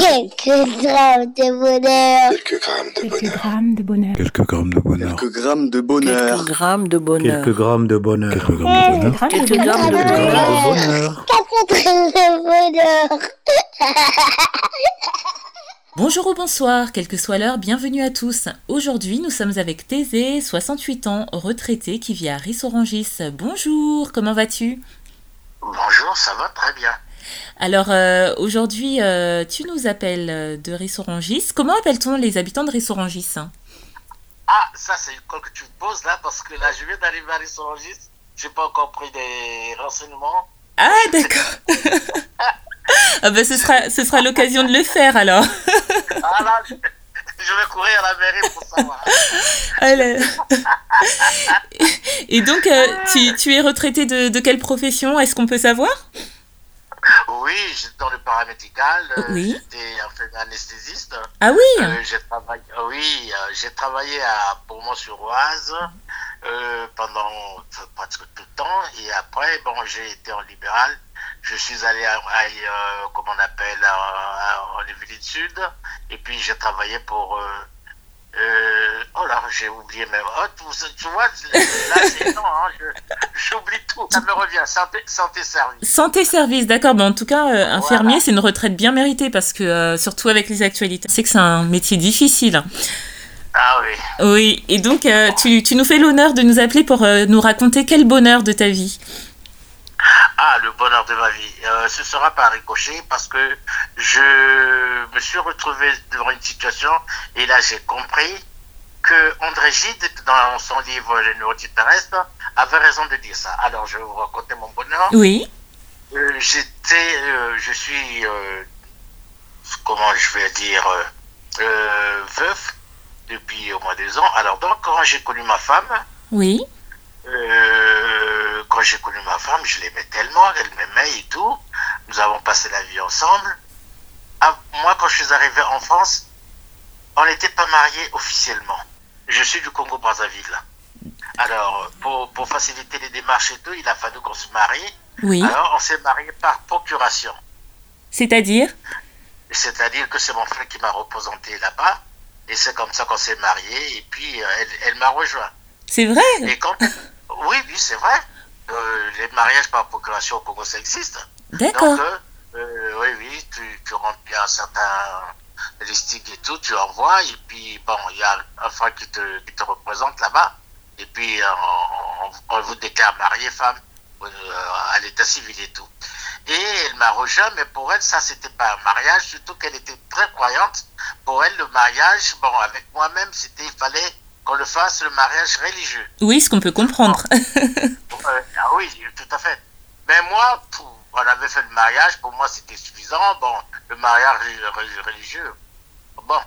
Quelques grammes de bonheur. Quelques grammes de Quelques bonheur. grammes de bonheur. Quelques grammes de bonheur. Quelques grammes de bonheur. Quelques grammes de bonheur. Quelques grammes de bonheur. Quelques grammes de bonheur. Quelques grammes de Quelques grammes bonheur. de bonheur. Quatre grammes de bonheur. Bonjour ou bonsoir, quelle que soit l'heure, bienvenue à tous. Aujourd'hui, nous sommes avec Thésée, 68 ans, retraité, qui vit à Rissorangis. Bonjour, comment vas-tu Bonjour, ça va très bien. Alors, euh, aujourd'hui, euh, tu nous appelles euh, de Rissorangis. Comment appelle-t-on les habitants de Rissorangis Ah, ça c'est une colle que tu me poses là, parce que là je viens d'arriver à Rissorangis, j'ai pas encore pris des renseignements. Ah, d'accord. ah ben, ce sera, ce sera l'occasion de le faire alors. Ah là, je, vais courir à la mairie pour savoir. Alors- Et donc, euh, tu, tu es retraité de, de quelle profession Est-ce qu'on peut savoir? Oui, j'étais dans le paramédical, euh, Oui. j'étais en fait anesthésiste. Ah oui Euh, j'ai travaillé, oui, euh, j'ai travaillé à Beaumont-sur-Oise euh, pendant presque tout le temps. Et après, bon, j'ai été en libéral. Je suis allé à, à, comment on appelle, en Yvelines Sud. Et puis, j'ai travaillé pour... euh, oh là, j'ai oublié même. Oh, tu, tu vois, là, c'est non, hein, j'oublie tout. Ça me revient. Santé, santé service. Santé service, d'accord. Mais en tout cas, euh, infirmier, Voilà. c'est une retraite bien méritée parce que, euh, surtout avec les actualités, c'est que c'est un métier difficile. Ah oui. Oui, et donc euh, tu, tu nous fais l'honneur de nous appeler pour nous raconter quel bonheur de ta vie. Ah, le bonheur de ma vie. Euh, ce sera par ricochet parce que je me suis retrouvé devant une situation et là j'ai compris que André Gide, dans son livre Les nourritures terrestres, avait raison de dire ça. Alors je vais vous raconter mon bonheur. Oui, Euh, J'étais, euh, je suis, comment je vais dire, veuf depuis au moins deux ans. Alors donc quand j'ai connu ma femme, oui, euh, j'ai connu ma femme, je l'aimais tellement, elle m'aimait et tout. Nous avons passé la vie ensemble. Ah, moi, quand je suis arrivé en France, on n'était pas mariés officiellement. Je suis du Congo-Brazzaville. Alors, pour, pour faciliter les démarches et tout, il a fallu qu'on se marie. oui. Alors, on s'est marié par procuration. C'est-à-dire? C'est-à-dire que c'est mon frère qui m'a représenté là-bas. Et c'est comme ça qu'on s'est mariés. Et puis, euh, elle, elle m'a rejoint. C'est vrai? Et quand... Oui, oui, c'est vrai. Euh, les mariages par procuration au Congo, ça existe. D'accord. Donc, euh, euh, oui, oui, tu, tu remplis un certain listing et tout, tu envoies, et puis, bon, il y a un frère qui te, qui te représente là-bas, et puis on, on vous déclare marié, femme, euh, à l'état civil et tout. Et elle m'a rejoint, mais pour elle, ça, c'était pas un mariage, surtout qu'elle était très croyante. Pour elle, le mariage, bon, avec moi-même, c'était, il fallait qu'on le fasse, le mariage religieux. Oui, ce qu'on peut comprendre. Oui, tout à fait. Mais moi, pour- on avait fait le mariage, pour moi c'était suffisant. Bon, le mariage re- religieux, bon,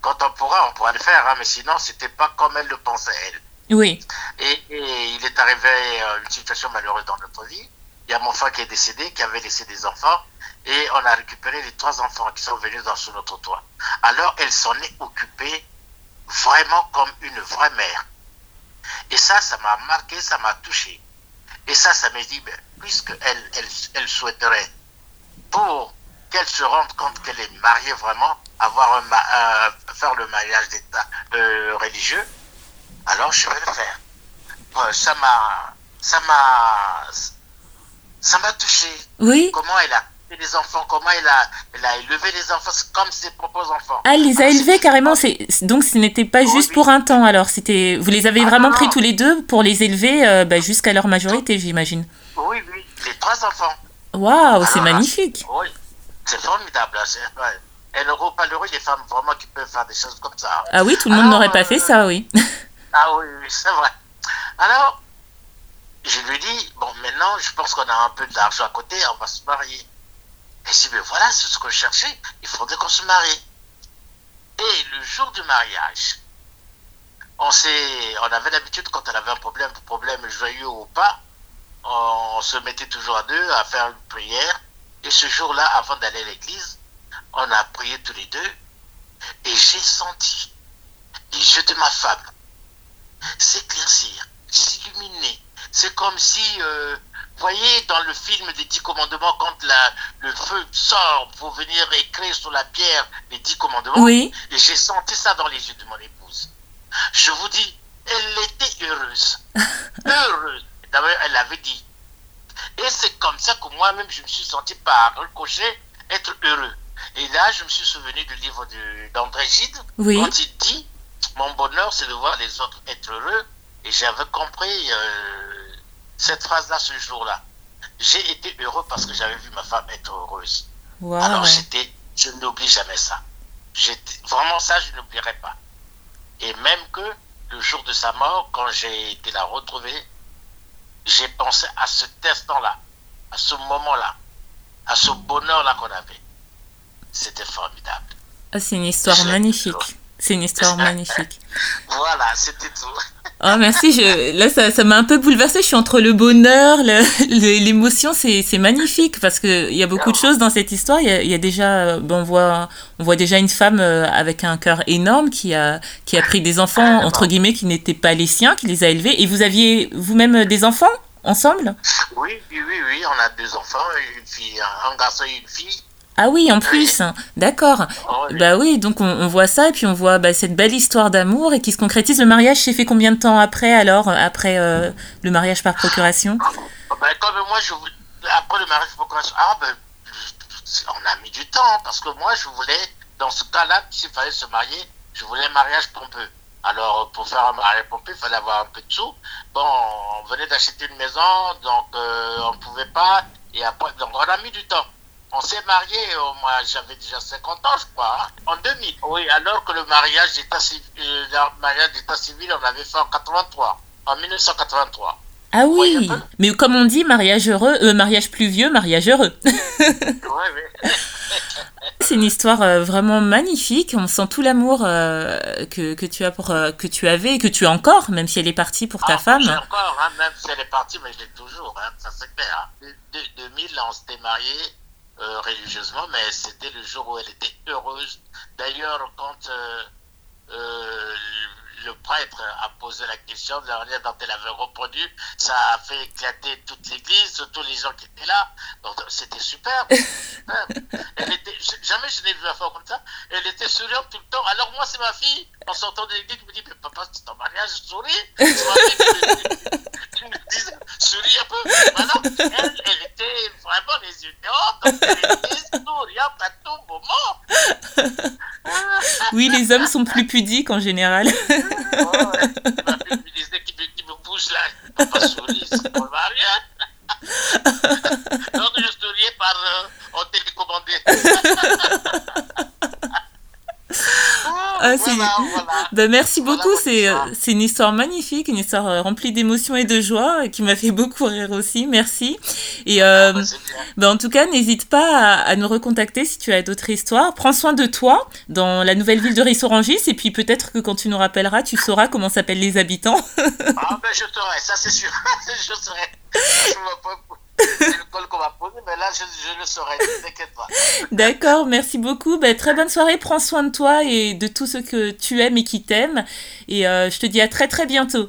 quand on pourra, on pourra le faire, hein, mais sinon c'était pas comme elle le pensait, elle. oui, Et, et il est arrivé euh, une situation malheureuse dans notre vie. Il y a mon frère qui est décédé, qui avait laissé des enfants, et on a récupéré les trois enfants qui sont venus dans sous notre toit. Alors elle s'en est occupée vraiment comme une vraie mère. Et ça, ça m'a marqué, ça m'a touché. Et ça, ça m'a dit, ben, puisque elle, elle, souhaiterait, pour qu'elle se rende compte qu'elle est mariée vraiment, avoir un, un- faire le mariage d'état euh, religieux, alors je vais le faire. Euh, ça m'a, ça m'a, ça m'a touché. oui. Comment elle a les enfants, comment elle a, élevé les enfants, c'est comme ses propres enfants. Ah, elle les a Alors, élevés c'est- carrément. C'est donc ce n'était pas Oui, juste oui. pour un temps. Alors c'était, vous les avez Ah, vraiment non, pris non. tous les deux pour les élever euh, bah, jusqu'à leur majorité, j'imagine. Oui, oui, les trois enfants. Waouh, c'est Alors, magnifique. Oui, c'est formidable. c'est-. Et le groupe malheureux, des femmes vraiment qui peuvent faire des choses comme ça. Ah oui, tout le monde n'aurait pas euh, fait ça, oui. Ah oui, oui, c'est vrai. Alors, je lui dis, bon, maintenant, je pense qu'on a un peu d'argent à côté, on va se marier. Je dis, mais voilà, c'est ce que je cherchais, il faudrait qu'on se marie. Et le jour du mariage, on on avait l'habitude, quand on avait un problème, problème joyeux ou pas, on se mettait toujours à deux à faire une prière. Et ce jour-là, avant d'aller à l'église, on a prié tous les deux. Et j'ai senti les yeux de ma femme s'éclaircir, s'illuminer, c'est comme si, euh, vous voyez, dans le film des Dix Commandements, quand la, le feu sort pour venir écrire sur la pierre les Dix Commandements, Oui. et j'ai senti ça dans les yeux de mon épouse. Je vous dis, elle était heureuse. heureuse. D'abord, elle avait dit. Et c'est comme ça que moi-même, je me suis senti par ricochet être heureux. Et là, je me suis souvenu du livre d'André Gide, Oui. quand il dit Mon bonheur, c'est de voir les autres être heureux. Et j'avais compris euh, cette phrase-là ce jour-là. J'ai été heureux parce que j'avais vu ma femme être heureuse. Alors j'étais, je n'oublie jamais ça. Vraiment ça, je n'oublierai pas. Et même que le jour de sa mort, quand j'ai été la retrouver, j'ai pensé à cet instant-là, à ce moment-là, à ce bonheur-là qu'on avait. C'était formidable. Ah, c'est une histoire magnifique. C'est une histoire magnifique. Voilà, c'était tout. Oh merci, je, là ça ça m'a un peu bouleversée, je suis entre le bonheur, l'émotion, c'est c'est magnifique parce que il y a beaucoup de choses dans cette histoire, il y a, il y a déjà bon, on voit on voit déjà une femme euh, avec un cœur énorme qui a qui a pris des enfants entre guillemets qui n'étaient pas les siens, qui les a élevés. Et vous aviez vous-même euh, des enfants ensemble? Oui, oui, oui, oui, on a deux enfants, une fille, un garçon et une fille. Ah oui, en plus, hein. d'accord. Oh, oui. Bah oui, donc on, on voit ça et puis on voit bah, cette belle histoire d'amour et qui se concrétise. Le mariage s'est fait combien de temps après alors, après euh, le mariage par procuration? Ben, comme moi, je après le mariage pour procuration, ah ben, on a mis du temps, hein, parce que moi, je voulais, dans ce cas-là, s'il fallait se marier, je voulais un mariage pompeux. Alors, pour faire un mariage pompeux, il fallait avoir un peu de sous. Bon, on venait d'acheter une maison, donc euh, on ne pouvait pas, et après, donc on a mis du temps. On s'est marié, moi j'avais déjà 50 ans, je crois, hein, en 2000. Oui, alors que le mariage d'état civil, euh, le mariage d'état civil, on l'avait fait en 83, en 1983. Ah oui, mais comme on dit, mariage heureux, euh, mariage pluvieux, mariage heureux. Oui, oui. C'est une histoire euh, vraiment magnifique. On sent tout l'amour euh, que, que tu as pour euh, que tu avais et que tu as encore, même si elle est partie pour ta Ah, femme. Encore, hein, même si elle est partie, mais je l'ai toujours, hein, ça c'est clair. hein. De, de- 2000, on s'était mariés euh, religieusement, mais c'était le jour où elle était heureuse. D'ailleurs, quand euh, euh, le prêtre a posé la question de la manière dont elle avait reproduit, ça a fait éclater toute l'église, tous les gens qui étaient là. Donc c'était superbe. c'était superbe. Elle était, jamais je n'ai vu un femme comme ça. Elle était souriante tout le temps. Alors moi, c'est ma fille. En sortant de l'église, je me dis, mais papa, c'est ton mariage, souris. C'est ma fille qui me dit, souris un peu. Voilà. Elle, elle était vraiment les yeux. Oui, les hommes sont plus pudiques en général. Ouais, ouais. Me c'est pour le. Donc je souriais par euh, en télécommandé. Ah, c'est- voilà, voilà. Ben, merci Voilà beaucoup, c'est euh, c'est une histoire magnifique, une histoire euh, remplie d'émotions et de joie et qui m'a fait beaucoup rire aussi, merci. Et euh, Bah, c'est bien. ben, en tout cas, n'hésite pas à, à nous recontacter si tu as d'autres histoires. Prends soin de toi dans la nouvelle ville de Rissorangis et puis peut-être que quand tu nous rappelleras, tu sauras comment s'appellent les habitants. Ah ben je saurais, ça c'est sûr. je pas c'est le col qu'on va poser, mais là je, je le saurais, ne t'inquiète pas. D'accord, merci beaucoup. Ben, très bonne soirée, prends soin de toi et de tout ce que tu aimes et qui t'aiment. Et euh, je te dis à très très bientôt.